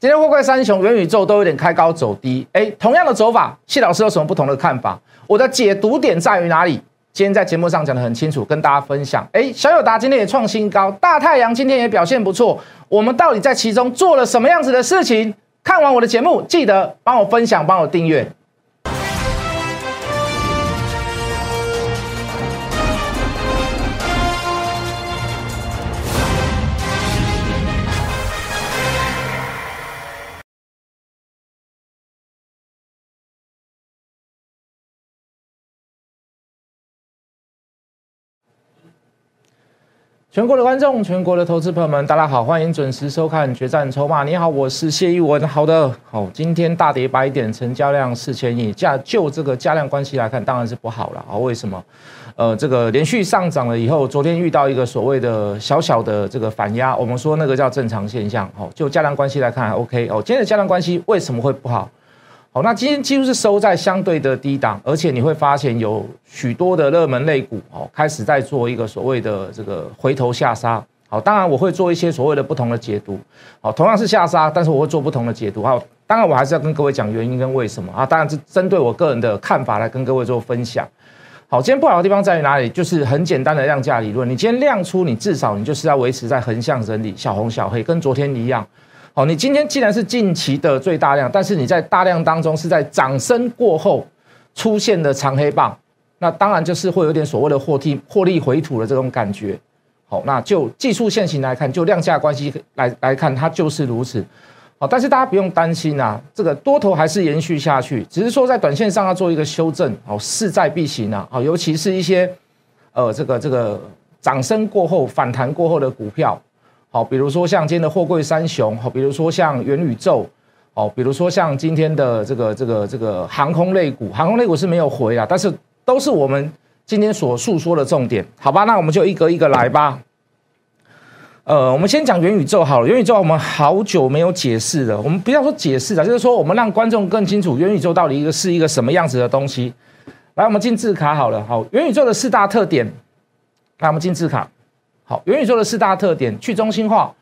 今天货柜三雄、元宇宙都有点开高走低，哎，同样的走法，谢老师有什么不同的看法？我的解读点在于哪里？今天在节目上讲的很清楚，跟大家分享。哎，小友达今天也创新高，大太阳今天也表现不错，我们到底在其中做了什么样子的事情？看完我的节目，记得帮我分享，帮我订阅。全国的观众，全国的投资朋友们，大家好，欢迎准时收看《决战筹码》。你好，我是谢一文。好的，好，今天大跌百点，成交量四千亿。价就这个价量关系来看，当然是不好了啊。为什么？呃，这个连续上涨了以后，昨天遇到一个所谓的小小的这个反压，我们说那个叫正常现象。哦，就价量关系来看，OK。哦，今天的价量关系为什么会不好？好，那今天几乎是收在相对的低档，而且你会发现有许多的热门类股哦，开始在做一个所谓的这个回头下杀。好，当然我会做一些所谓的不同的解读。好，同样是下杀，但是我会做不同的解读。好，当然我还是要跟各位讲原因跟为什么啊。当然是针对我个人的看法来跟各位做分享。好，今天不好的地方在于哪里？就是很简单的量价理论。你今天量出，你至少你就是要维持在横向整理，小红小黑，跟昨天一样。好，你今天既然是近期的最大量，但是你在大量当中是在涨升过后出现的长黑棒，那当然就是会有点所谓的获利获利回吐的这种感觉。好，那就技术线型来看，就量价关系来来看，它就是如此。好，但是大家不用担心啊，这个多头还是延续下去，只是说在短线上要做一个修正。好，势在必行啊。好，尤其是一些呃这个这个涨升过后反弹过后的股票。好，比如说像今天的货柜三雄，好，比如说像元宇宙，好，比如说像今天的这个这个这个航空类股，航空类股是没有回啊，但是都是我们今天所述说的重点，好吧？那我们就一个一个来吧。呃，我们先讲元宇宙好了，元宇宙我们好久没有解释了，我们不要说解释了，就是说我们让观众更清楚元宇宙到底一个是一个什么样子的东西。来，我们进字卡好了，好，元宇宙的四大特点，来，我们进字卡。好，元宇宙的四大特点：去中心化，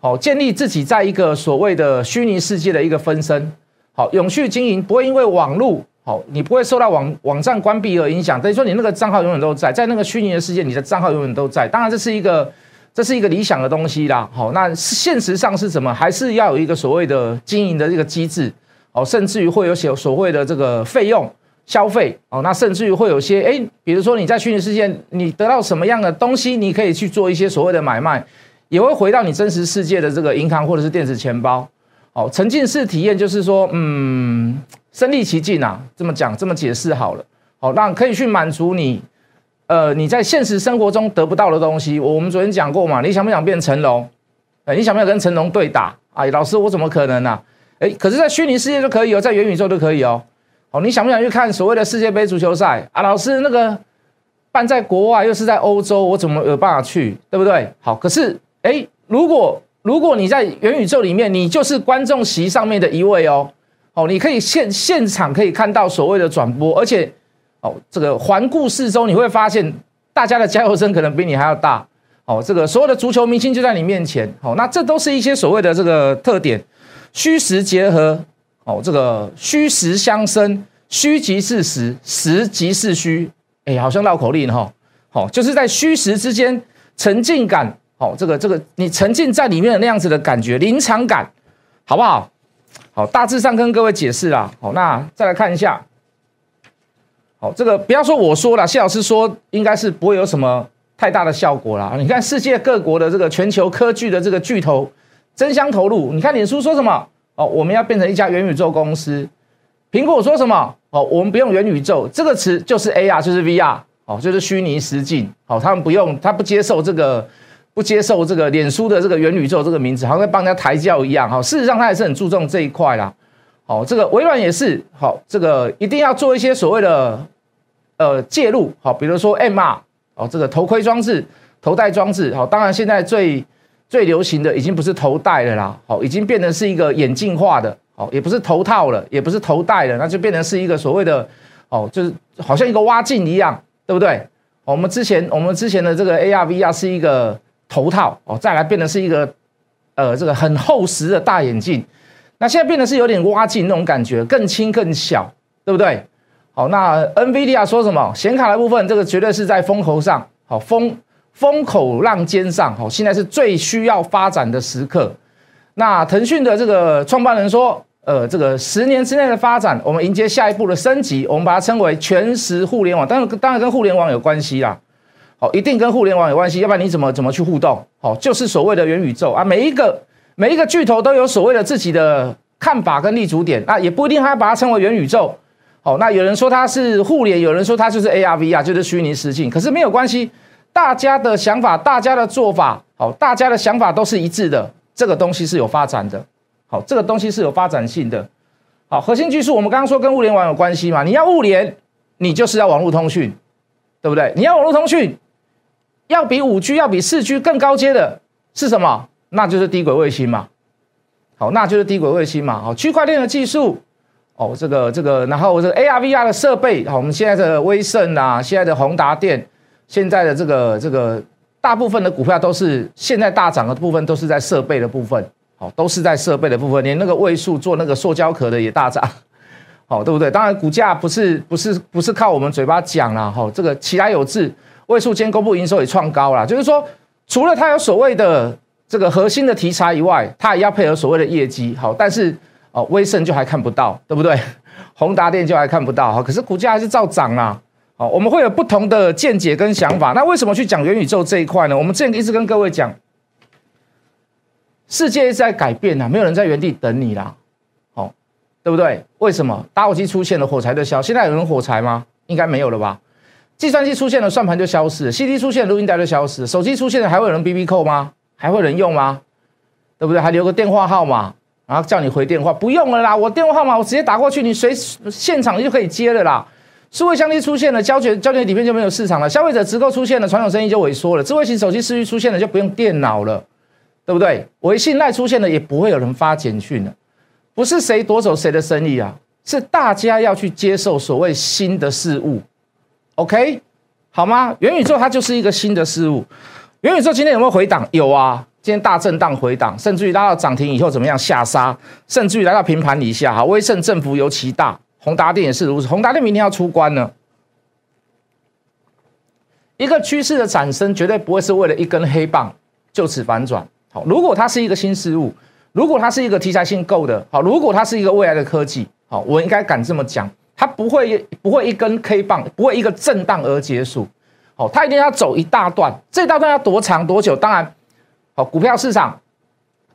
好，建立自己在一个所谓的虚拟世界的一个分身，好，永续经营，不会因为网络，好，你不会受到网网站关闭而影响，等于说你那个账号永远都在，在那个虚拟的世界，你的账号永远都在。当然，这是一个这是一个理想的东西啦，好，那现实上是什么？还是要有一个所谓的经营的这个机制，哦，甚至于会有些所谓的这个费用。消费哦，那甚至于会有些哎，比如说你在虚拟世界，你得到什么样的东西，你可以去做一些所谓的买卖，也会回到你真实世界的这个银行或者是电子钱包。哦，沉浸式体验就是说，嗯，身临其境啊，这么讲，这么解释好了。好，那可以去满足你，呃，你在现实生活中得不到的东西。我们昨天讲过嘛，你想不想变成龙？哎，你想不想跟成龙对打？哎，老师，我怎么可能呢？哎，可是，在虚拟世界就可以哦，在元宇宙都可以哦。哦，你想不想去看所谓的世界杯足球赛啊？老师，那个办在国外又是在欧洲，我怎么有办法去？对不对？好，可是哎，如果如果你在元宇宙里面，你就是观众席上面的一位哦，哦，你可以现现场可以看到所谓的转播，而且哦，这个环顾四周，你会发现大家的加油声可能比你还要大。哦，这个所有的足球明星就在你面前。哦，那这都是一些所谓的这个特点，虚实结合。哦，这个虚实相生，虚即是实，实即是虚。哎，好像绕口令哈。好，就是在虚实之间沉浸感。好，这个这个你沉浸在里面的那样子的感觉，临场感，好不好？好，大致上跟各位解释啦。好，那再来看一下。好，这个不要说我说了，谢老师说应该是不会有什么太大的效果啦。你看世界各国的这个全球科技的这个巨头争相投入。你看脸书说什么？哦，我们要变成一家元宇宙公司。苹果说什么？哦，我们不用元宇宙这个词，就是 AR，就是 VR，哦，就是虚拟实境。哦，他们不用，他不接受这个，不接受这个脸书的这个元宇宙这个名字，好像在帮人家抬轿一样。哈，事实上他也是很注重这一块啦。哦，这个微软也是，好，这个一定要做一些所谓的呃介入。好，比如说 MR，哦，这个头盔装置、头戴装置。好，当然现在最。最流行的已经不是头戴了啦，好，已经变成是一个眼镜化的，好，也不是头套了，也不是头戴了，那就变成是一个所谓的，哦，就是好像一个挖镜一样，对不对？我们之前我们之前的这个 AR VR 是一个头套，哦，再来变成是一个，呃，这个很厚实的大眼镜，那现在变得是有点挖镜那种感觉，更轻更小，对不对？好，那 NVIDIA 说什么？显卡的部分，这个绝对是在风口上，好风风口浪尖上，好，现在是最需要发展的时刻。那腾讯的这个创办人说，呃，这个十年之内的发展，我们迎接下一步的升级，我们把它称为全时互联网。当然，当然跟互联网有关系啦，好，一定跟互联网有关系，要不然你怎么怎么去互动？好，就是所谓的元宇宙啊，每一个。每一个巨头都有所谓的自己的看法跟立足点，那也不一定还要把它称为元宇宙。好，那有人说它是互联，有人说它就是 ARV 啊，就是虚拟实境。可是没有关系，大家的想法、大家的做法，好，大家的想法都是一致的。这个东西是有发展的，好，这个东西是有发展性的。好，核心技术我们刚刚说跟物联网有关系嘛？你要物联，你就是要网络通讯，对不对？你要网络通讯，要比五 G、要比四 G 更高阶的是什么？那就是低轨卫星嘛，好，那就是低轨卫星嘛，好，区块链的技术，哦，这个这个，然后这个 AR VR 的设备，好，我们现在的威盛啊，现在的宏达电，现在的这个这个大部分的股票都是现在大涨的部分都是在设备的部分，好，都是在设备的部分，连那个位数做那个塑胶壳的也大涨，好，对不对？当然股价不是不是不是靠我们嘴巴讲啦，哈，这个其来有志，位数间公布营收也创高了，就是说除了它有所谓的。这个核心的题材以外，它也要配合所谓的业绩好，但是哦，威盛就还看不到，对不对？宏达电就还看不到哈，可是股价还是照涨啊。好，我们会有不同的见解跟想法。那为什么去讲元宇宙这一块呢？我们之前一直跟各位讲，世界一直在改变啊，没有人在原地等你啦。好，对不对？为什么打火机出现了，火柴就消？现在有人火柴吗？应该没有了吧？计算机出现了，算盘就消失；CD 出现，录音带就消失；手机出现了，还会有人 BB 扣吗？还会人用吗？对不对？还留个电话号码，然后叫你回电话，不用了啦。我电话号码我直接打过去，你随现场就可以接了啦。数位相机出现了，胶卷胶卷底片就没有市场了。消费者直购出现了，传统生意就萎缩了。智慧型手机视域出现了，就不用电脑了，对不对？微信赖出现了，也不会有人发简讯了。不是谁夺走谁的生意啊，是大家要去接受所谓新的事物。OK，好吗？元宇宙它就是一个新的事物。元宇宙今天有没有回档？有啊，今天大震荡回档，甚至于拉到涨停以后怎么样下杀，甚至于来到平盘以下。哈，威盛振幅尤其大，宏达电也是如此。宏达电明天要出关呢。一个趋势的产生绝对不会是为了一根黑棒就此反转。好，如果它是一个新事物，如果它是一个题材性够的，好，如果它是一个未来的科技，好，我应该敢这么讲，它不会不会一根 K 棒，不会一个震荡而结束。好，它一定要走一大段，这大段要多长多久？当然，好，股票市场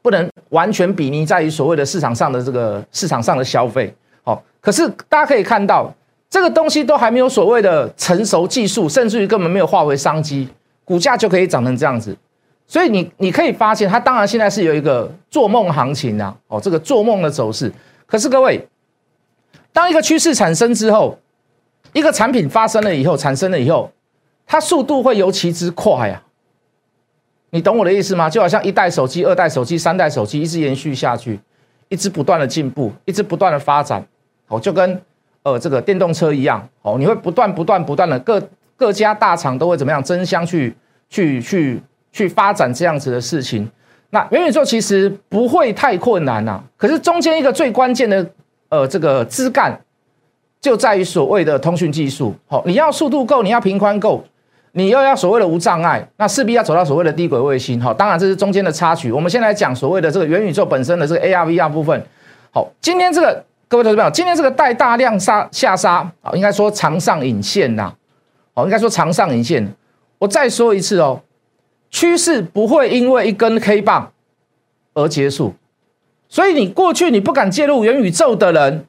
不能完全比拟在于所谓的市场上的这个市场上的消费。可是大家可以看到，这个东西都还没有所谓的成熟技术，甚至于根本没有化为商机，股价就可以涨成这样子。所以你你可以发现，它当然现在是有一个做梦行情啊，哦，这个做梦的走势。可是各位，当一个趋势产生之后，一个产品发生了以后，产生了以后。它速度会尤其之快呀，你懂我的意思吗？就好像一代手机、二代手机、三代手机一直延续下去，一直不断的进步，一直不断的发展，就跟呃这个电动车一样，哦，你会不断不断不断的各各家大厂都会怎么样争相去去去去发展这样子的事情。那元宇宙其实不会太困难呐，可是中间一个最关键的呃这个枝干就在于所谓的通讯技术，好，你要速度够，你要频宽够。你又要所谓的无障碍，那势必要走到所谓的低轨卫星，好，当然这是中间的插曲。我们先来讲所谓的这个元宇宙本身的这个 AR VR 部分。好，今天这个各位投资朋友，今天这个带大量杀下杀啊，应该说长上影线呐，哦，应该说长上影线。我再说一次哦，趋势不会因为一根 K 棒而结束，所以你过去你不敢介入元宇宙的人，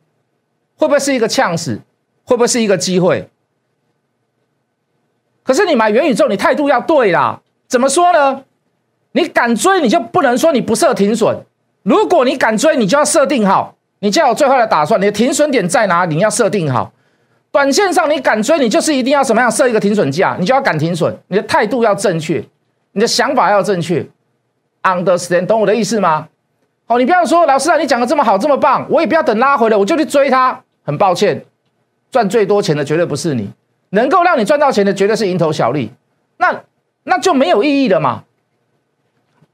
会不会是一个呛死？会不会是一个机会？可是你买元宇宙，你态度要对啦。怎么说呢？你敢追，你就不能说你不设停损。如果你敢追，你就要设定好，你就要有最坏的打算。你的停损点在哪里？你要设定好。短线上你敢追，你就是一定要什么样设一个停损价，你就要敢停损。你的态度要正确，你的想法要正确。Understand？懂我的意思吗？好，你不要说老师啊，你讲的这么好，这么棒，我也不要等拉回来，我就去追它。很抱歉，赚最多钱的绝对不是你。能够让你赚到钱的绝对是蝇头小利，那那就没有意义的嘛，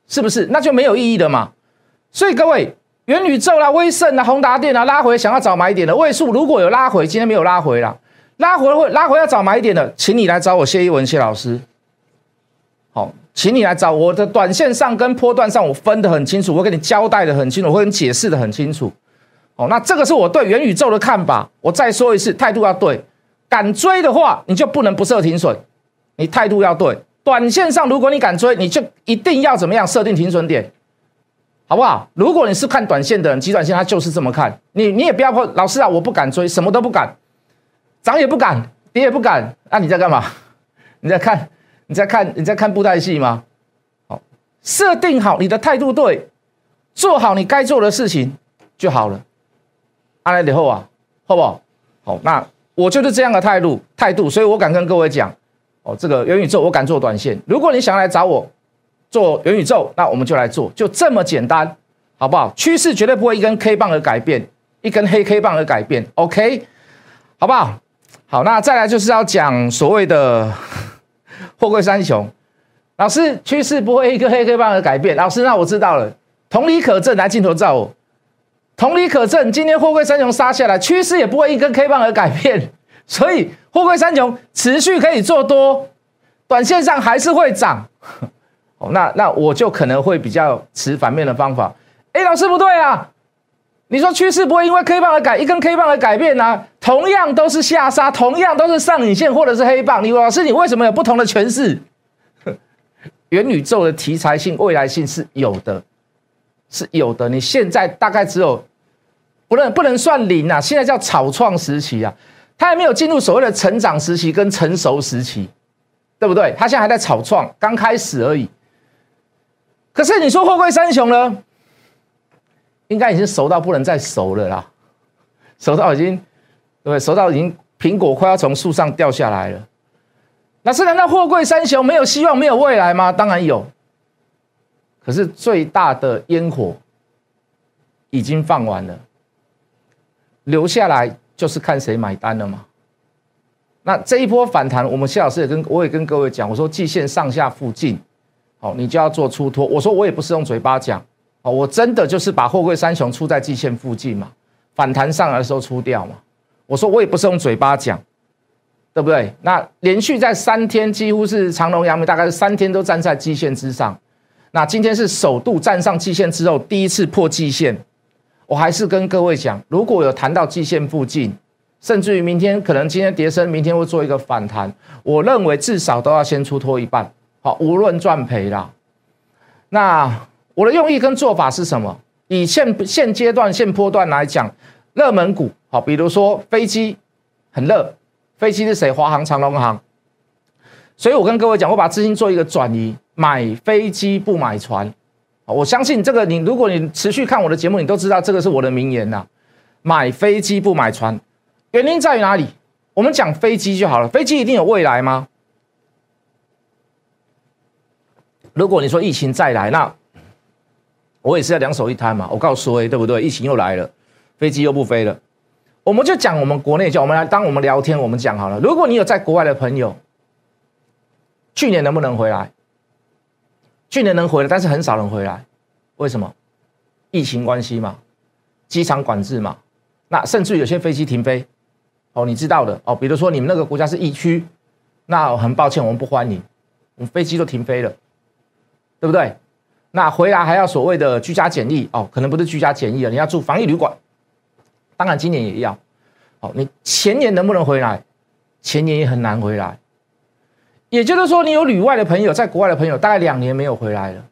是不是？那就没有意义的嘛。所以各位，元宇宙啦、威盛啦、宏达电啦，拉回想要找买点的位数，如果有拉回，今天没有拉回啦，拉回会拉回要找买点的，请你来找我谢一文谢老师。好，请你来找我的短线上跟波段上，我分得很清楚，我给你交代的很清楚，我会跟你解释的很清楚。哦，那这个是我对元宇宙的看法。我再说一次，态度要对，敢追的话，你就不能不设停损，你态度要对。短线上，如果你敢追，你就一定要怎么样设定停损点。好不好？如果你是看短线的人，极短线他就是这么看。你你也不要老师啊，我不敢追，什么都不敢，涨也不敢，跌也不敢。那你在干嘛？你在看？你在看？你在看布袋戏吗？好，设定好你的态度对，做好你该做的事情就好了。阿来以后啊，好不好？好，那我就是这样的态度态度，所以我敢跟各位讲哦，这个元宇宙我敢做短线。如果你想来找我。做元宇宙，那我们就来做，就这么简单，好不好？趋势绝对不会一根 K 棒而改变，一根黑 K 棒而改变，OK，好不好？好，那再来就是要讲所谓的货柜三雄。老师，趋势不会一根黑 K 棒而改变。老师，那我知道了，同理可证，来镜头照我。同理可证，今天货柜三雄杀下来，趋势也不会一根 K 棒而改变，所以货柜三雄持续可以做多，短线上还是会涨。哦，那那我就可能会比较持反面的方法。哎，老师不对啊，你说趋势不会因为 K 棒而改，一根 K 棒而改变呢？同样都是下杀，同样都是上影线或者是黑棒，你老师你为什么有不同的诠释？元宇宙的题材性、未来性是有的，是有的。你现在大概只有不能不能算零啊，现在叫草创时期啊，它还没有进入所谓的成长时期跟成熟时期，对不对？它现在还在草创，刚开始而已。可是你说货柜三雄呢？应该已经熟到不能再熟了啦，熟到已经，对不对？熟到已经苹果快要从树上掉下来了。那是难道货柜三雄没有希望、没有未来吗？当然有。可是最大的烟火已经放完了，留下来就是看谁买单了嘛。那这一波反弹，我们谢老师也跟我也跟各位讲，我说季线上下附近。好，你就要做出脱。我说我也不是用嘴巴讲，哦，我真的就是把货柜三雄出在季线附近嘛，反弹上来的时候出掉嘛。我说我也不是用嘴巴讲，对不对？那连续在三天几乎是长隆、阳明，大概是三天都站在季线之上。那今天是首度站上季线之后，第一次破季线。我还是跟各位讲，如果有谈到季线附近，甚至于明天可能今天跌升，明天会做一个反弹，我认为至少都要先出脱一半。好，无论赚赔啦。那我的用意跟做法是什么？以现现阶段现波段来讲，热门股好，比如说飞机很热，飞机是谁？华航、长龙航。所以我跟各位讲，我把资金做一个转移，买飞机不买船。我相信这个，你如果你持续看我的节目，你都知道这个是我的名言呐。买飞机不买船，原因在于哪里？我们讲飞机就好了，飞机一定有未来吗？如果你说疫情再来，那我也是要两手一摊嘛。我告诉各位，对不对？疫情又来了，飞机又不飞了，我们就讲我们国内，叫我们来当我们聊天，我们讲好了。如果你有在国外的朋友，去年能不能回来？去年能回来，但是很少人回来，为什么？疫情关系嘛，机场管制嘛，那甚至有些飞机停飞，哦，你知道的哦。比如说你们那个国家是疫区，那很抱歉，我们不欢迎，我们飞机都停飞了。对不对？那回来还要所谓的居家检疫哦，可能不是居家检疫了，你要住防疫旅馆。当然今年也要。哦，你前年能不能回来？前年也很难回来。也就是说，你有旅外的朋友，在国外的朋友，大概两年没有回来了。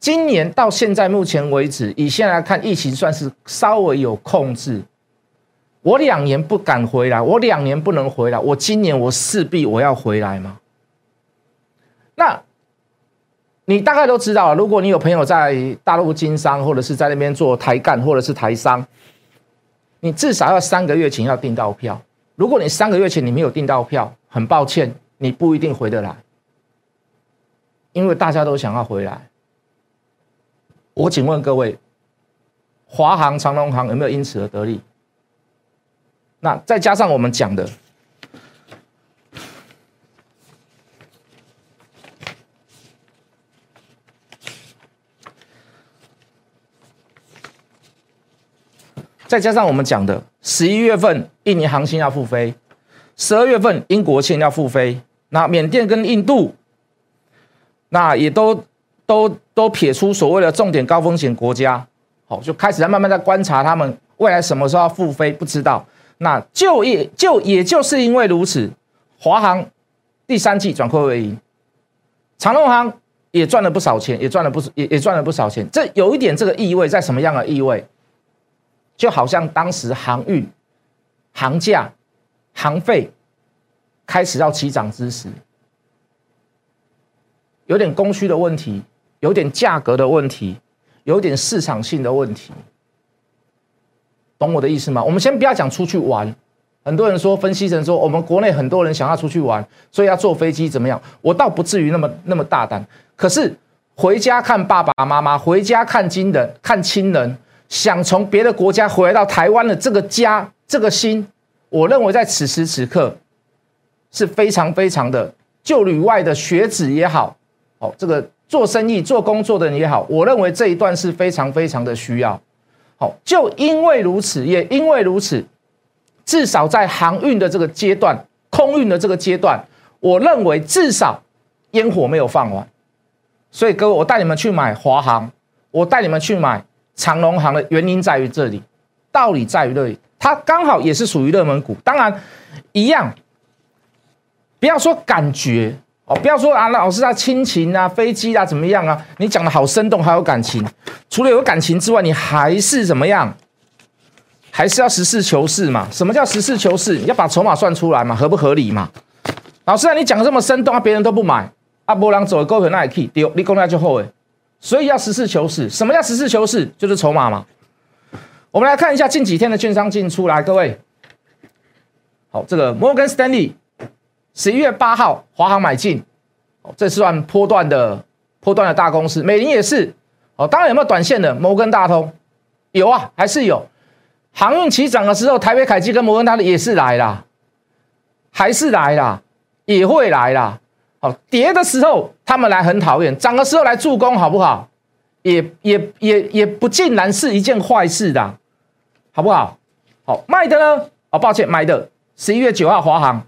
今年到现在目前为止，以现在看，疫情算是稍微有控制。我两年不敢回来，我两年不能回来，我今年我势必我要回来吗？那？你大概都知道，如果你有朋友在大陆经商，或者是在那边做台干，或者是台商，你至少要三个月前要订到票。如果你三个月前你没有订到票，很抱歉，你不一定回得来，因为大家都想要回来。我请问各位，华航、长龙航有没有因此而得利？那再加上我们讲的。再加上我们讲的十一月份印尼航线要复飞，十二月份英国线要复飞，那缅甸跟印度，那也都都都撇出所谓的重点高风险国家，好，就开始在慢慢在观察他们未来什么时候要复飞，不知道。那就也就也就是因为如此，华航第三季转亏为盈，长隆航也赚了不少钱，也赚了不也也赚了不少钱。这有一点这个意味在什么样的意味？就好像当时航运、航价、航费开始要起涨之时，有点供需的问题，有点价格的问题，有点市场性的问题，懂我的意思吗？我们先不要讲出去玩，很多人说分析成说我们国内很多人想要出去玩，所以要坐飞机怎么样？我倒不至于那么那么大胆，可是回家看爸爸妈妈，回家看亲人，看亲人。想从别的国家回到台湾的这个家，这个心，我认为在此时此刻是非常非常的，就旅外的学子也好，哦，这个做生意做工作的人也好，我认为这一段是非常非常的需要。好，就因为如此，也因为如此，至少在航运的这个阶段，空运的这个阶段，我认为至少烟火没有放完。所以各位，我带你们去买华航，我带你们去买。长隆行的原因在于这里，道理在于这里，它刚好也是属于热门股。当然，一样，不要说感觉哦，不要说啊，老师他亲情啊，飞机啊怎么样啊？你讲的好生动，还有感情。除了有感情之外，你还是怎么样？还是要实事求是嘛？什么叫实事求是？你要把筹码算出来嘛？合不合理嘛？老师啊，你讲的这么生动啊，别人都不买啊，波浪走高可那也可以丢，你讲那就后悔。所以要实事求是。什么叫实事求是？就是筹码嘛。我们来看一下近几天的券商进出来，各位。好，这个摩根斯丹利十一月八号华航买进，哦，这算波段的波段的大公司。美林也是，哦，当然有没有短线的摩根大通？有啊，还是有。航运起涨的时候，台北凯基跟摩根大通也是来啦，还是来啦，也会来啦。好，跌的时候他们来很讨厌，涨的时候来助攻，好不好？也也也也不尽然是一件坏事的，好不好？好，卖的呢？哦，抱歉，买的十一月九号华航，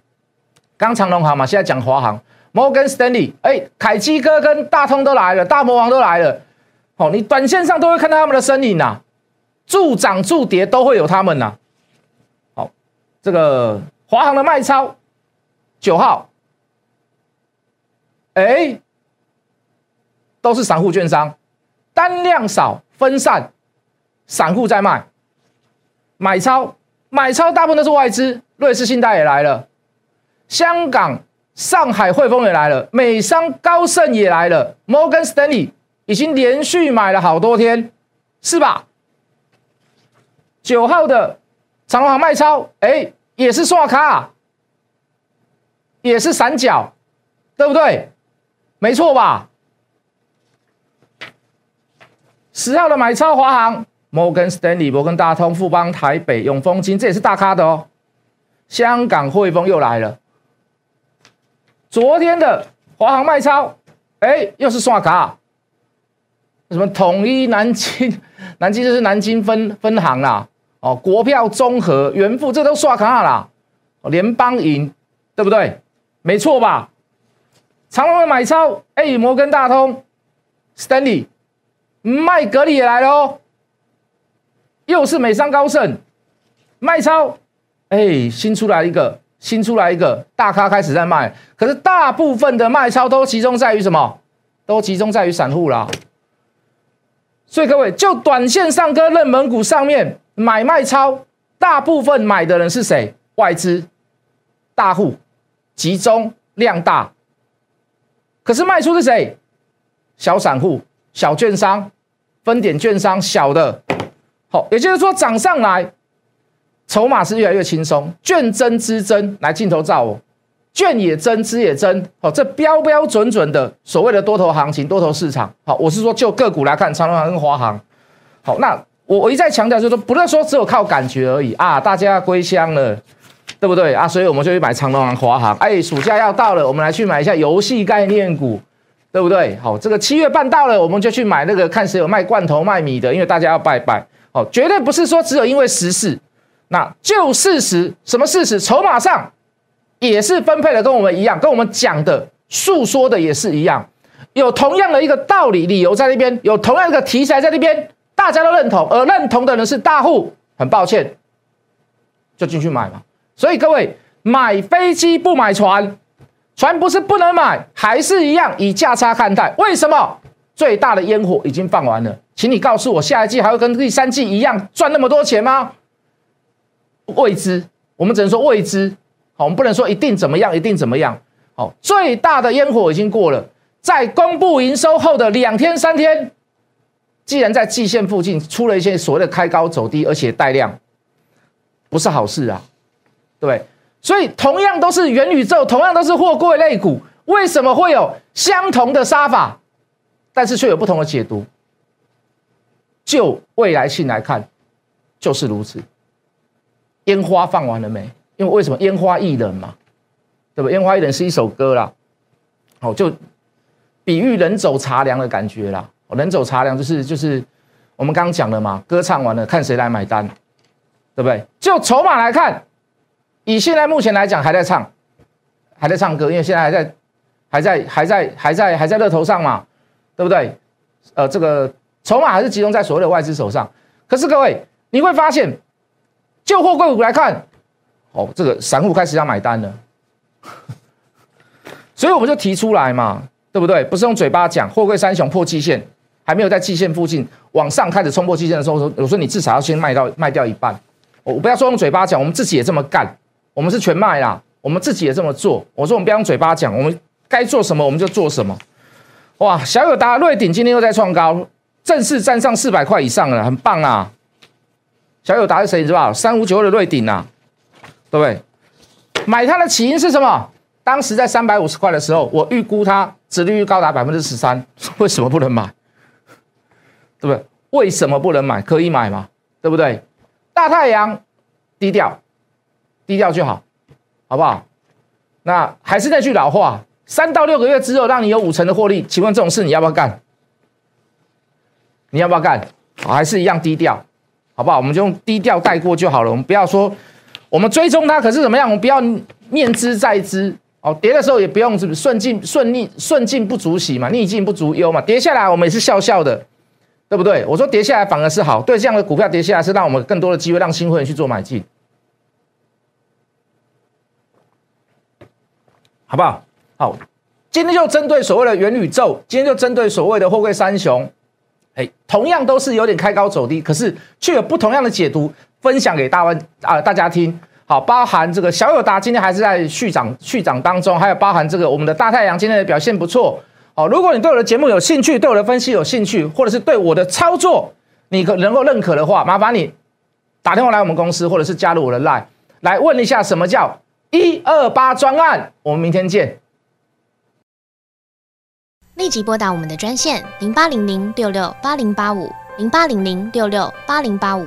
刚长隆航嘛，现在讲华航，摩根斯丹利，哎，凯基哥跟大通都来了，大魔王都来了。哦，你短线上都会看到他们的身影呐，助涨助跌都会有他们呐。好，这个华航的卖超九号。哎，都是散户券商，单量少分散，散户在卖，买超买超大部分都是外资，瑞士信贷也来了，香港、上海汇丰也来了，美商高盛也来了，摩根斯丹利已经连续买了好多天，是吧？九号的长隆行卖超，哎，也是刷卡，也是散角，对不对？没错吧？十号的买超华航、摩根斯丹利、摩根大通、富邦、台北、永丰金，这也是大咖的哦。香港汇丰又来了。昨天的华航卖超，哎，又是刷卡。什么统一南京？南京就是南京分分行啦。哦，国票综合、元富，这都刷卡啦。联邦银，对不对？没错吧？长隆的买超，哎，摩根大通，Stanley，麦格里也来了，又是美商高盛卖超，哎，新出来一个，新出来一个大咖开始在卖，可是大部分的卖超都集中在于什么？都集中在于散户啦。所以各位，就短线上跟热门股上面买卖超，大部分买的人是谁？外资、大户，集中量大。可是卖出是谁？小散户、小券商、分点券商，小的。好，也就是说涨上来，筹码是越来越轻松，券增资增，来镜头照我，券也增，资也增。好，这标标准准的所谓的多头行情、多头市场。好，我是说就个股来看，长隆行跟华航。好，那我我一再强调，就是说不是说只有靠感觉而已啊，大家归乡了。对不对啊？所以我们就去买长隆行、华航。哎，暑假要到了，我们来去买一下游戏概念股，对不对？好，这个七月半到了，我们就去买那个看谁有卖罐头、卖米的，因为大家要拜拜。哦，绝对不是说只有因为时事，那就事实，什么事实？筹码上也是分配的跟我们一样，跟我们讲的诉说的也是一样，有同样的一个道理理由在那边，有同样一个题材在那边，大家都认同，而认同的人是大户，很抱歉，就进去买嘛。所以各位买飞机不买船，船不是不能买，还是一样以价差看待。为什么？最大的烟火已经放完了，请你告诉我，下一季还会跟第三季一样赚那么多钱吗？未知，我们只能说未知。好，我们不能说一定怎么样，一定怎么样。好，最大的烟火已经过了，在公布营收后的两天三天，既然在季线附近出了一些所谓的开高走低，而且带量，不是好事啊，对所以同样都是元宇宙，同样都是货柜类股，为什么会有相同的杀法？但是却有不同的解读。就未来性来看，就是如此。烟花放完了没？因为为什么烟花易冷嘛，对不？烟花易冷是一首歌啦，哦，就比喻人走茶凉的感觉啦。人走茶凉就是就是我们刚刚讲的嘛，歌唱完了，看谁来买单，对不对？就筹码来看，以现在目前来讲还在唱，还在唱歌，因为现在还在还在还在还在还在热头上嘛。对不对？呃，这个筹码还是集中在所谓的外资手上。可是各位，你会发现，就货柜股来看，哦，这个散户开始要买单了。所以我们就提出来嘛，对不对？不是用嘴巴讲，货柜三雄破季线，还没有在季线附近往上开始冲破季线的时候，说我说你至少要先卖到卖掉一半。我不要说用嘴巴讲，我们自己也这么干，我们是全卖啦，我们自己也这么做。我说我们不要用嘴巴讲，我们该做什么我们就做什么。哇，小友达瑞鼎今天又在创高，正式站上四百块以上了，很棒啊！小友达是谁？你知道三五九二的瑞鼎啊，对不对？买它的起因是什么？当时在三百五十块的时候，我预估它殖利率高达百分之十三，为什么不能买？对不对？为什么不能买？可以买吗？对不对？大太阳低调，低调就好，好不好？那还是那句老话。三到六个月之后，让你有五成的获利，请问这种事你要不要干？你要不要干？还是一样低调，好不好？我们就用低调带过就好了。我们不要说我们追踪它，可是怎么样？我们不要念之在之哦。跌的时候也不用是不是顺境顺逆顺境不足喜嘛，逆境不足忧嘛。跌下来我们也是笑笑的，对不对？我说跌下来反而是好，对这样的股票跌下来是让我们更多的机会，让新会员去做买进，好不好？好，今天就针对所谓的元宇宙，今天就针对所谓的货柜三雄，哎，同样都是有点开高走低，可是却有不同样的解读，分享给大家啊大家听。好，包含这个小友达今天还是在续涨续涨当中，还有包含这个我们的大太阳今天的表现不错。好，如果你对我的节目有兴趣，对我的分析有兴趣，或者是对我的操作你可能够认可的话，麻烦你打电话来我们公司，或者是加入我的 line 来问一下什么叫一二八专案。我们明天见。立即拨打我们的专线零八零零六六八零八五零八零零六六八零八五